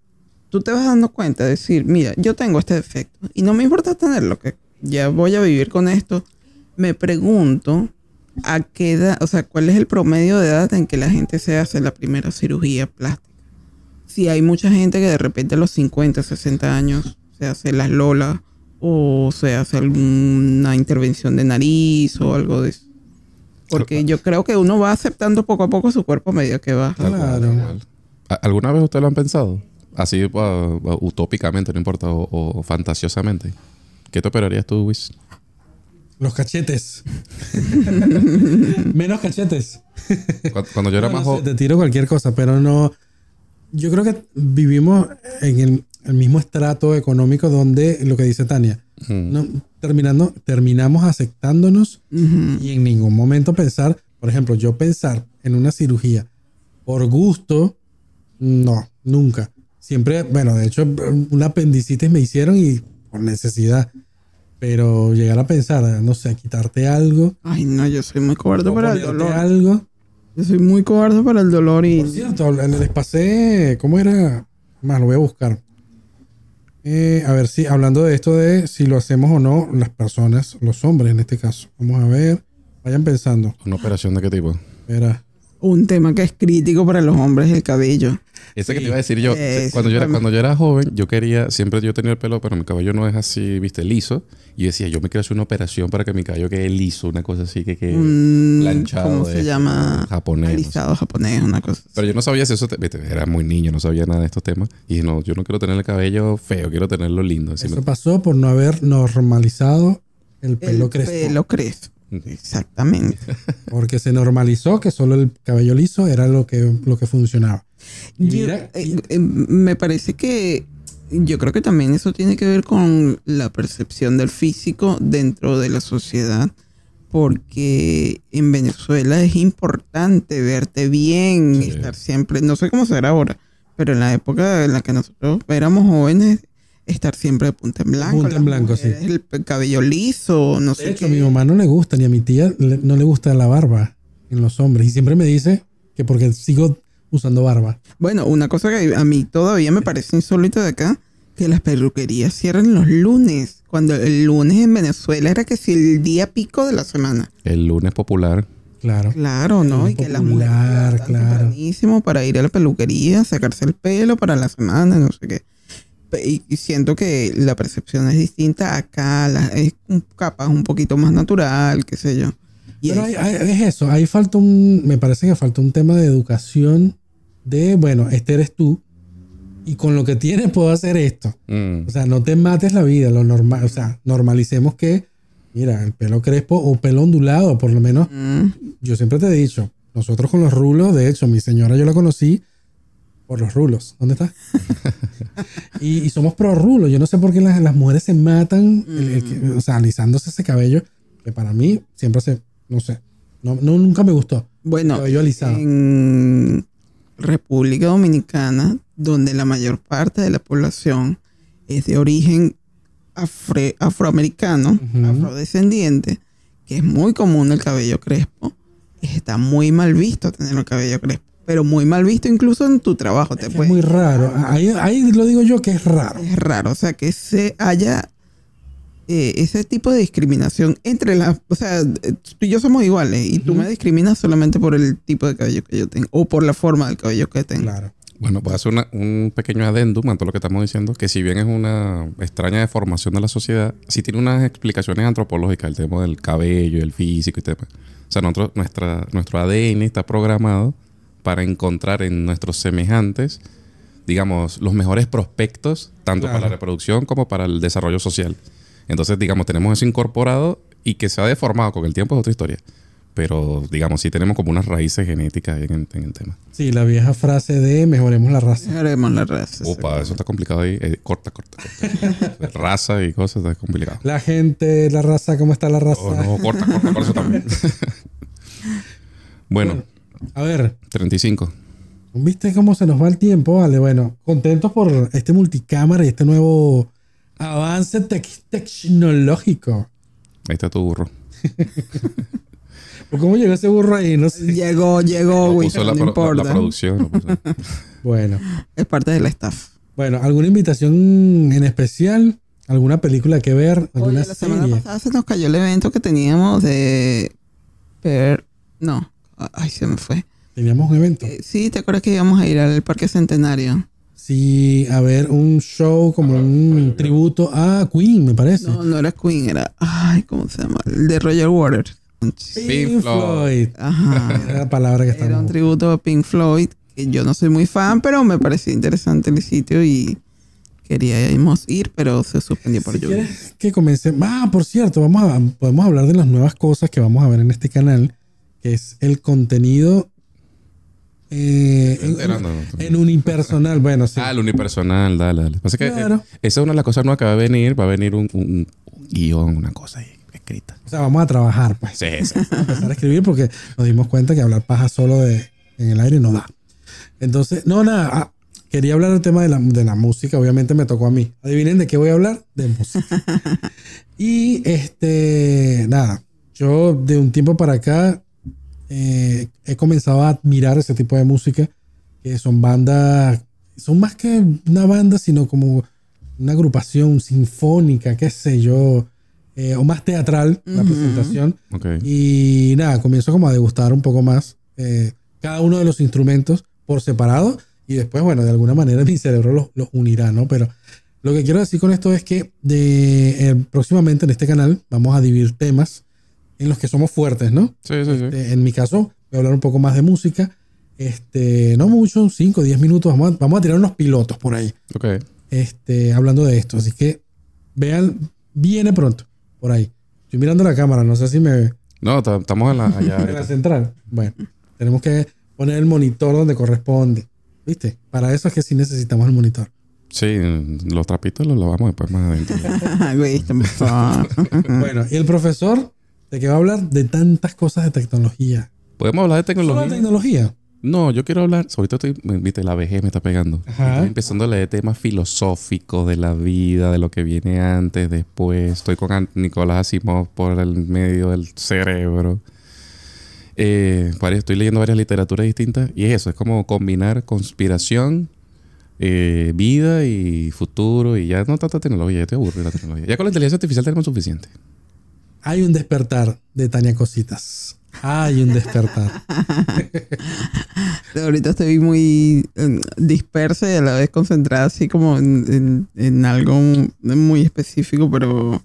tú te vas dando cuenta de decir, mira, yo tengo este defecto y no me importa tenerlo, que ya voy a vivir con esto. Me pregunto a qué edad, o sea, cuál es el promedio de edad en que la gente se hace la primera cirugía plástica. Si hay mucha gente que de repente a los 50, 60 años se hace las lolas o se hace alguna intervención de nariz o algo de eso. Porque yo creo que uno va aceptando poco a poco su cuerpo a medida que va. Claro. tal cual. ¿A- ¿Alguna vez ustedes lo han pensado? Así uh, uh, utópicamente, no importa, o, o fantasiosamente. ¿Qué te operarías tú, Wiz? Los cachetes. (laughs) Menos cachetes. Cu- Cuando yo era No, más joven. te tiro cualquier cosa, pero no. Yo creo que vivimos en el, el mismo estrato económico donde lo que dice Tania. No, terminando, terminamos aceptándonos Ujú. y en ningún momento pensar, por ejemplo, yo pensar en una cirugía por gusto, no, nunca. Siempre, bueno, de hecho, una apendicitis me hicieron y por necesidad. Pero llegar a pensar, no sé, quitarte algo, Ay, no, yo soy muy cobarde para el dolor. algo. Yo soy muy cobarde para el dolor y... Por cierto, les pasé, ¿cómo era? Más, lo voy a buscar. Eh, a ver si, hablando de esto de si lo hacemos o no, las personas, los hombres en este caso. Vamos a ver, vayan pensando. ¿Una operación de qué tipo? Espera. Un tema que es crítico para los hombres es el cabello. Ese que te iba a decir yo. Eso, cuando, yo era, cuando yo era joven, yo quería, siempre yo tenía el pelo, pero mi cabello no es así, viste, liso. Y decía, yo me quiero hacer una operación para que mi cabello quede liso, una cosa así que quede Un- planchado. ¿Cómo se esto, llama? Japonés. no sé. Alisado japonés, una cosa. así. Pero yo no sabía si eso, te- viste, era muy niño, no sabía nada de estos temas. Y dije, no, yo no quiero tener el cabello feo, quiero tenerlo lindo. Así Eso me- pasó por no haber normalizado el pelo el crespo. pelo crespo. Exactamente. Porque se normalizó que solo el cabello liso era lo que, lo que funcionaba. Y Yo- mira, eh, eh, me parece que yo creo que también eso tiene que ver con la percepción del físico dentro de la sociedad, porque en Venezuela es importante verte bien, Sí. estar siempre, no sé cómo será ahora, pero en la época en la que nosotros éramos jóvenes, estar siempre de punta en blanco. Punta en blanco, sí. El cabello liso, no de sé hecho, qué. a mi mamá no le gusta, ni a mi tía le- no le gusta la barba en los hombres. Y siempre me dice que porque sigo usando barba. Bueno, una cosa que a mí todavía me parece insólito de acá, que las peluquerías cierran los lunes. Cuando el lunes en Venezuela era que si el día pico de la semana. El lunes popular. Claro. Claro, ¿no? Y que las popular, mujeres claro. para ir a la peluquería, sacarse el pelo para la semana, no sé qué. Y, siento que la percepción es distinta acá, la- es capaz un poquito más natural, qué sé yo. Y Pero es- hay- hay- es eso, ahí falta un, me parece que falta un tema de educación de, bueno, este eres tú y con lo que tienes puedo hacer esto. Mm. O sea, no te mates la vida, lo normal, o sea, normalicemos que, mira, el pelo crespo o pelo ondulado, por lo menos, Mm, yo siempre te he dicho, nosotros con los rulos, de hecho, mi señora yo la conocí por los rulos. ¿Dónde está? (laughs) y, y somos pro rulos. Yo no sé por qué las, las mujeres se matan, el- el que- o sea, alisándose ese cabello, que para mí siempre se, no sé, no, no- nunca me gustó. Bueno, Cabello alisado. en República Dominicana, donde la mayor parte de la población es de origen afroamericano, afrodescendiente, que es muy común el cabello crespo, está muy mal visto tener el cabello crespo, pero muy mal visto incluso en tu trabajo. Te Es muy raro. Ahí, ahí lo digo yo que es raro. es raro, o sea, que se haya eh, ese tipo de discriminación entre las, o sea, tú y yo somos iguales y tú Ujú. me discriminas solamente por el tipo de cabello que yo tengo o por la forma del cabello que tengo. Claro. Bueno, voy a hacer una- un pequeño adendum a todo lo que estamos diciendo, que si bien es una extraña deformación de la sociedad, sí tiene unas explicaciones antropológicas, el tema del cabello el físico y tema. O sea, nosotros, nuestra, nuestro ADN está programado para encontrar en nuestros semejantes, digamos, los mejores prospectos, tanto Claro. para la reproducción como para el desarrollo social. Entonces, digamos, tenemos eso incorporado y que se ha deformado con el tiempo es otra historia. Pero, digamos, sí tenemos como unas raíces genéticas en, en el tema. Sí, la vieja frase de mejoremos la raza. Haremos la raza. Opa, eso está complicado ahí. Eh, corta, corta, corta. (laughs) raza y cosas está complicado. La gente, la raza, ¿cómo está la raza? Oh, no, corta, corta, por eso también. (laughs) bueno, A ver, 35. ¿viste cómo se nos va el tiempo? Vale, bueno, contentos por este multicámara y este nuevo avance tec- tecnológico. Ahí está tu burro. ¿Por ¿Cómo llegó ese burro ahí? No sé. Llegó, llegó, güey, puso no la, pro- la- importa. la producción. (laughs) Bueno, Es parte del staff. bueno, ¿alguna invitación en especial? ¿Alguna película que ver? Oye, ¿Alguna la semana serie? pasada se nos cayó el evento que teníamos de... Per... No, ay, se me fue. Teníamos un evento. Eh, sí, ¿te acuerdas que íbamos a ir al Parque Centenario? si a ver un show como un tributo a Queen, me parece. No, no era Queen, era. Ay, ¿cómo se llama? El de Roger Waters. Pink Floyd. Ajá. Era la palabra que Era un tributo a Pink Floyd. Que yo no soy muy fan, pero me pareció interesante el sitio y queríamos ir, pero se suspendió por Si lluvia. que comience. Ah, por cierto, vamos a, podemos hablar de las nuevas cosas que vamos a ver en este canal, que es el contenido eh, en, Enterando. en unipersonal. Bueno, sí. Ah, el unipersonal, dale, dale. Pasa que eh, Claro. esa es una de las cosas nuevas que va a venir. Va a venir un, un- un guion, una cosa ahí escrita. O sea, vamos a trabajar, pues. Sí, sí. Vamos a empezar a escribir porque nos dimos cuenta que hablar paja solo de, en el aire no da. Entonces, no, nada. ah, quería hablar del tema de la, de la música. Obviamente me tocó a mí. Adivinen de qué voy a hablar. De música. (laughs) y este, nada. Yo de un tiempo para acá eh, he comenzado a admirar ese tipo de música. Que son bandas. Son más que una banda, sino como una agrupación sinfónica, qué sé yo. eh, o más teatral la Ujú. presentación. Ok. Y nada, comienzo como a degustar un poco más eh, cada uno de los instrumentos por separado y después, bueno, de alguna manera (laughs) mi cerebro los, los unirá, ¿no? Pero lo que quiero decir con esto es que de, eh, próximamente en este canal vamos a dividir temas en los que somos fuertes, ¿no? Sí, sí, sí. Eh, en mi caso, voy a hablar un poco más de música. Este, no mucho, 5 o 10 minutos. Vamos a, vamos a tirar unos pilotos por ahí. Ok. Este, hablando de esto. Así que vean, viene pronto por ahí. Estoy mirando la cámara, no sé si me, No, ta- estamos en la, allá. (laughs) en la central. Bueno, tenemos que poner el monitor donde corresponde. ¿Viste? Para eso es que sí necesitamos el monitor. Sí, los trapitos los lavamos después más adentro. (laughs) Bueno, y el profesor, ¿de qué va a hablar? De tantas cosas de tecnología. ¿Podemos hablar de ¿Solo de tecnología? tecnología? No, yo quiero hablar. Ahorita estoy, viste, la vejez me está pegando. Ajá. Estoy empezando a leer temas filosóficos de la vida, de lo que viene antes, después. Estoy con Nicolás Asimov por el medio del cerebro. Eh, estoy leyendo varias literaturas distintas y es eso, es como combinar conspiración, eh, vida y futuro y ya no tanta tecnología, ya te aburre la tecnología. Ya con la inteligencia artificial tenemos suficiente. Hay un despertar de Tania Cositas. Hay un despertar. (laughs) Ahorita estoy muy eh, dispersa y a la vez concentrada así como en, en- en algo muy específico, pero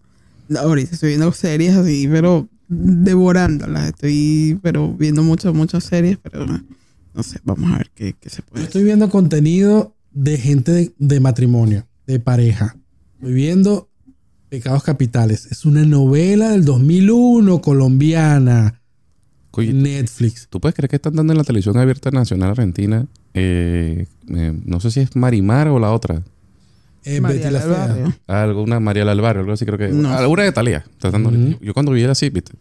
ahorita estoy viendo series así, pero devorándolas. Estoy pero viendo muchas, muchas series, pero no sé, vamos a ver qué, qué se Yo puede hacer. estoy viendo contenido de gente de, de matrimonio, de pareja. Estoy viendo Pecados Capitales. Es una novela del 2001 colombiana. Oye, Netflix. ¿Tú puedes creer que están dando en la televisión abierta nacional argentina? eh, eh, no sé si es Marimar o la otra. Eh, María Betty la. Barrio. Alguna María Barrio, algo así creo que. No. Alguna de Talía. yo, yo cuando vi así, viste.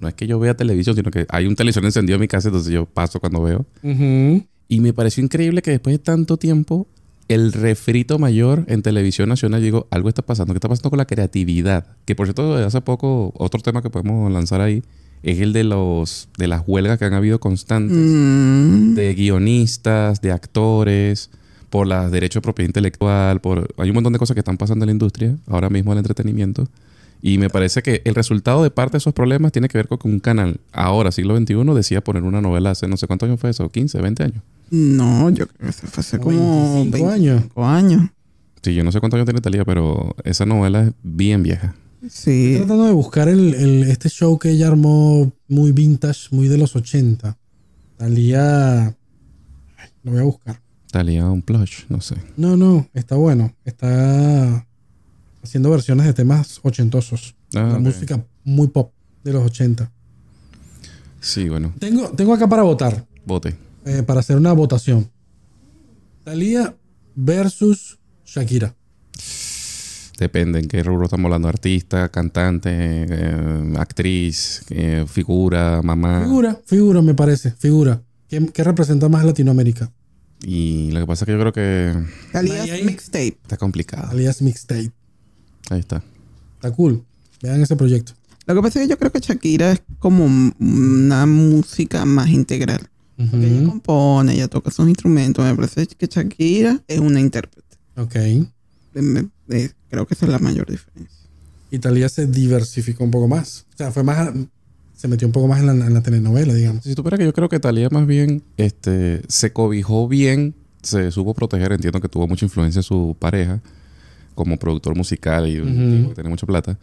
No es que yo vea televisión, sino que hay un televisor encendido en mi casa, entonces yo paso cuando veo. Y me pareció increíble que después de tanto tiempo, el refrito mayor en televisión nacional, digo, algo está pasando. ¿Qué está pasando con la creatividad? Que por cierto, hace poco, otro tema que podemos lanzar ahí es el de los de las huelgas que han habido constantes Mm, de guionistas, de actores, por los derechos de propiedad intelectual, por hay un montón de cosas que están pasando en la industria, ahora mismo el entretenimiento. Y me parece que el resultado de parte de esos problemas tiene que ver con que un canal, ahora, siglo XXI, decía poner una novela hace no sé cuántos años fue eso, 15, 20 años. no, yo creo que fue hace como 25 años. 25 años. Sí, yo no sé cuántos años tiene Talía, pero esa novela es bien vieja. Sí. Estoy tratando de buscar el, el- este show que ella armó muy vintage, muy de los 80. Talía. Ay, Lo voy a buscar. Talía un plush, no sé. No, no, está bueno. Está haciendo versiones de temas ochentosos. Ah, música muy pop de los 80. Sí, bueno, Tengo, tengo acá para votar, bote. eh, para hacer una votación. Talía versus Shakira. Depende en qué rubro estamos hablando. Artista, cantante, eh, actriz, eh, figura, mamá. Figura, figura me parece, figura. ¿Qué, qué representa más Latinoamérica? Y lo que pasa es que yo creo que Talía ahí. Mixtape. está complicado. Alias Mixtape. Ahí está. Está cool. Vean ese proyecto. Lo que pasa es que yo creo que Shakira es como una música más integral. Porque ella compone, ella toca sus instrumentos. Me parece que Shakira es una intérprete. Ok. Creo que esa es la mayor diferencia. Italia se diversificó un poco más. O sea, fue más. Se metió un poco más en la, en la telenovela, digamos. Si tú que yo creo que Talía más bien este, se cobijó bien se supo proteger. Entiendo que tuvo mucha influencia en su pareja como productor musical y un tipo que tenía mucha plata.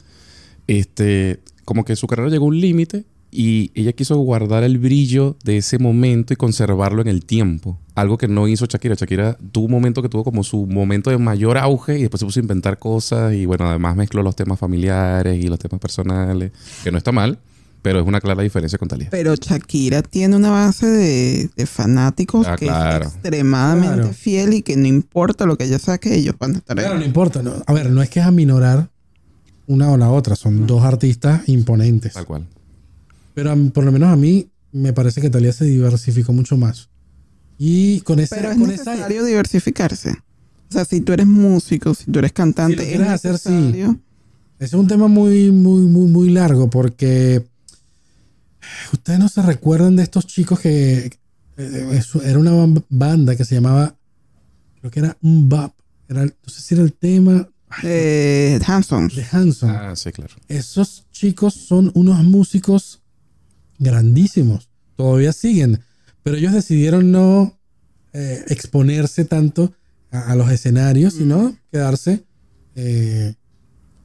Este, como que su carrera llegó a un límite y ella quiso guardar el brillo de ese momento y conservarlo en el tiempo. Algo que no hizo Shakira. Shakira tuvo un momento que tuvo como su momento de mayor auge y después se puso a inventar cosas y bueno, además mezcló los temas familiares y los temas personales, que no está mal, pero es una clara diferencia con Talía. Pero Shakira tiene una base de, de fanáticos Ah, que claro. es extremadamente Claro. fiel y que no importa lo que ella saque, ellos van a estar ahí. Claro, no importa. no. A ver, no es que es aminorar una o la otra. Son dos artistas imponentes. Tal cual. Pero a por lo menos a mí me parece que Talía se diversificó mucho más. Y con ese, Pero es con esa necesario diversificarse. O sea, si tú eres músico, si tú eres cantante, Si lo es quieres hacer, sí. Ese es un tema muy, muy, muy, muy largo porque ustedes no se recuerdan de estos chicos que eh, eso era una banda que se llamaba, creo que era un bap, era, el- no sé si era el tema Eh, Hansons. de Hanson. Ah, sí, claro. Esos chicos son unos músicos grandísimos, todavía siguen, pero ellos decidieron no eh, exponerse tanto a, a los escenarios, sino quedarse eh,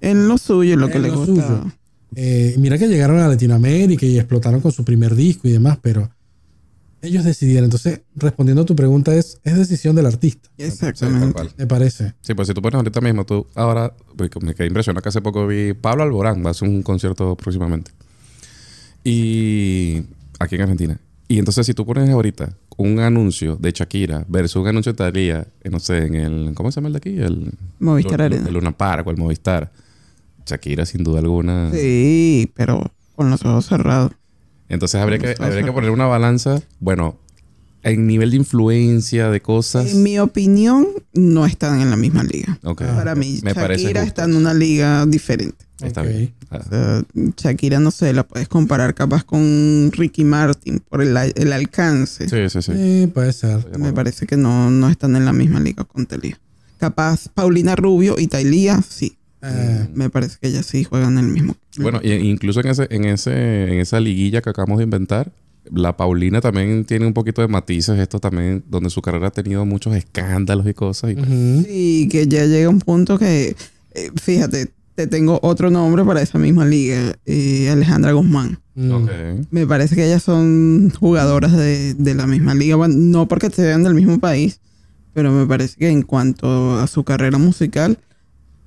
En lo suyo, en lo que En le lo gusta. suyo. Eh, mira que llegaron a Latinoamérica y explotaron con su primer disco y demás, pero ellos decidieron. Entonces, respondiendo a tu pregunta, es, es decisión del artista, Exactamente. me parece. Sí, pues si tú pones ahorita mismo, tú ahora, porque me quedé impresionado que hace poco vi Pablo Alborán, va a hacer un concierto próximamente. Y aquí en Argentina. Y entonces si tú pones ahorita un anuncio de Shakira versus un anuncio de Thalía, eh, no sé, en el, ¿cómo se llama el de aquí? El Movistar Lu- Arena. El Luna Park o el Movistar. Shakira sin duda alguna. Sí, pero con los ojos cerrados. Entonces habría que, habría que poner una balanza, bueno, en nivel de influencia, de cosas. En mi opinión, no están en la misma liga. Ok. Para mí, Me Shakira está en una liga diferente. Está bien. Ah, O sea, Shakira, no sé, la puedes comparar capaz con Ricky Martin por el, el alcance. sí, sí, sí. Sí, puede ser. Me parece que no, no están en la misma liga con Talía. Capaz Paulina Rubio y Talía, sí. Eh, Me parece que ellas sí juegan en el mismo. Bueno, y- incluso en ese, en ese, en esa liguilla que acabamos de inventar, la Paulina también tiene un poquito de matices, esto también, donde su carrera ha tenido muchos escándalos y cosas. y- ujú. Sí, que ya llega un punto que, eh, fíjate, te tengo otro nombre para esa misma liga, eh, Alejandra Guzmán. Mm. Me parece que ellas son jugadoras de, de la misma liga. Bueno, no porque sean del mismo país, pero me parece que en cuanto a su carrera musical,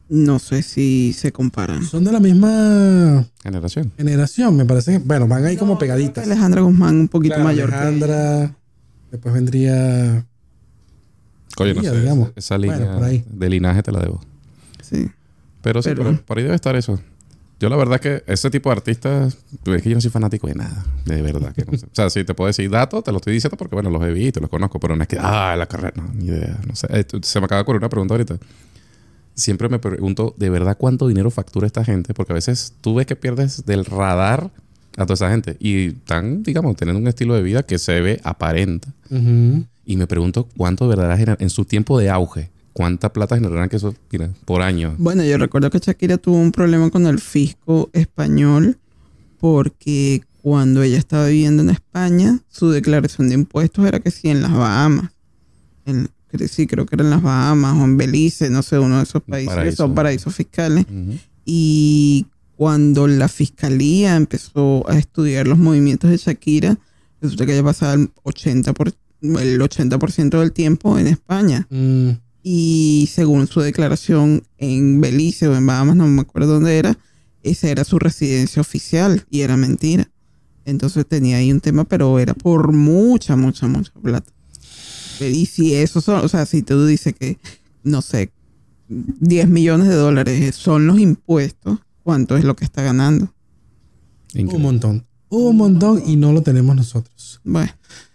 no sé si se comparan. Son de la misma Generación. generación, me parece. que- Bueno, van ahí como pegaditas. Alejandra Guzmán un poquito Claro, mayor. que- Alejandra. Después vendría. Oye, no sé, digamos. esa Bueno, línea por ahí. de linaje te la debo. Sí. Pero sí, Pero- por, por ahí debe estar eso. Yo la verdad es que ese tipo de artistas, es que yo no soy fanático de nada, de verdad. Que no sé. O sea, si te puedo decir datos, te lo estoy diciendo porque, bueno, los he visto, los conozco, pero no es que, ah, la carrera, no, ni idea, no sé. Eh, se me acaba de ocurrir una pregunta ahorita. Siempre me pregunto, ¿de verdad cuánto dinero factura esta gente? Porque a veces tú ves que pierdes del radar a toda esa gente y están, digamos, teniendo un estilo de vida que se ve aparenta. Ujú. Y me pregunto cuánto de verdad en su tiempo de auge, cuánta plata generarán que eso, mira, por año. Bueno, yo recuerdo que Shakira tuvo un problema con el fisco español porque cuando ella estaba viviendo en España, su declaración de impuestos era que sí en las Bahamas. En- sí, creo que era en las Bahamas o en Belice, no sé, uno de esos países que paraíso. son paraísos fiscales. Ujú. Y cuando la fiscalía empezó a estudiar los movimientos de Shakira, resulta que ella pasaba el 80%, por, el 80 del tiempo en España. Mm. Y según su declaración en Belice o en Bahamas, no me acuerdo dónde era, esa era su residencia oficial y era mentira. Entonces tenía ahí un tema, pero era por mucha, mucha, mucha plata. Y si eso son, o sea, si tú dices que, no sé, 10 millones de dólares son los impuestos, ¿cuánto es lo que está ganando? Un Increíble. montón. Un montón y no lo tenemos nosotros. Bueno,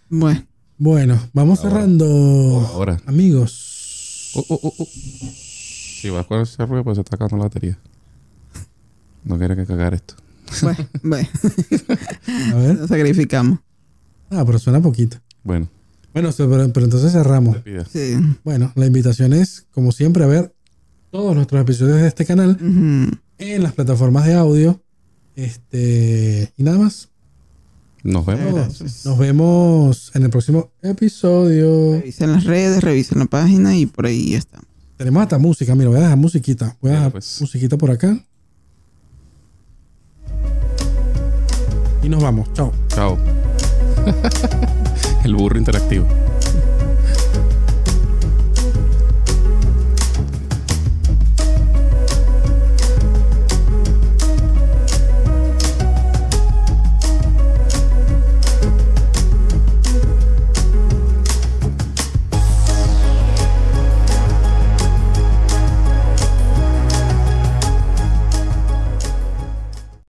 bueno. Bueno, vamos Ahora. cerrando. Ahora. Amigos. Oh, oh, oh, oh. Si vas con ese ruido, pues se está acabando la batería. No quiere que cagar esto. Bueno, bueno, A ver. nos sacrificamos. Ah, pero suena poquito. Bueno, Bueno, pero, pero entonces cerramos. Sí. Bueno, la invitación es, como siempre, a ver todos nuestros episodios de este canal en las plataformas de audio. Este. Y nada más. Nos vemos. Gracias. Nos vemos en el próximo episodio. Revisen las redes, revisen la página y por ahí ya está. Tenemos hasta música. Mira, voy a dejar musiquita. Voy a dejar pues. musiquita por acá. Y nos vamos. Chao. Chao. (laughs) El burro interactivo.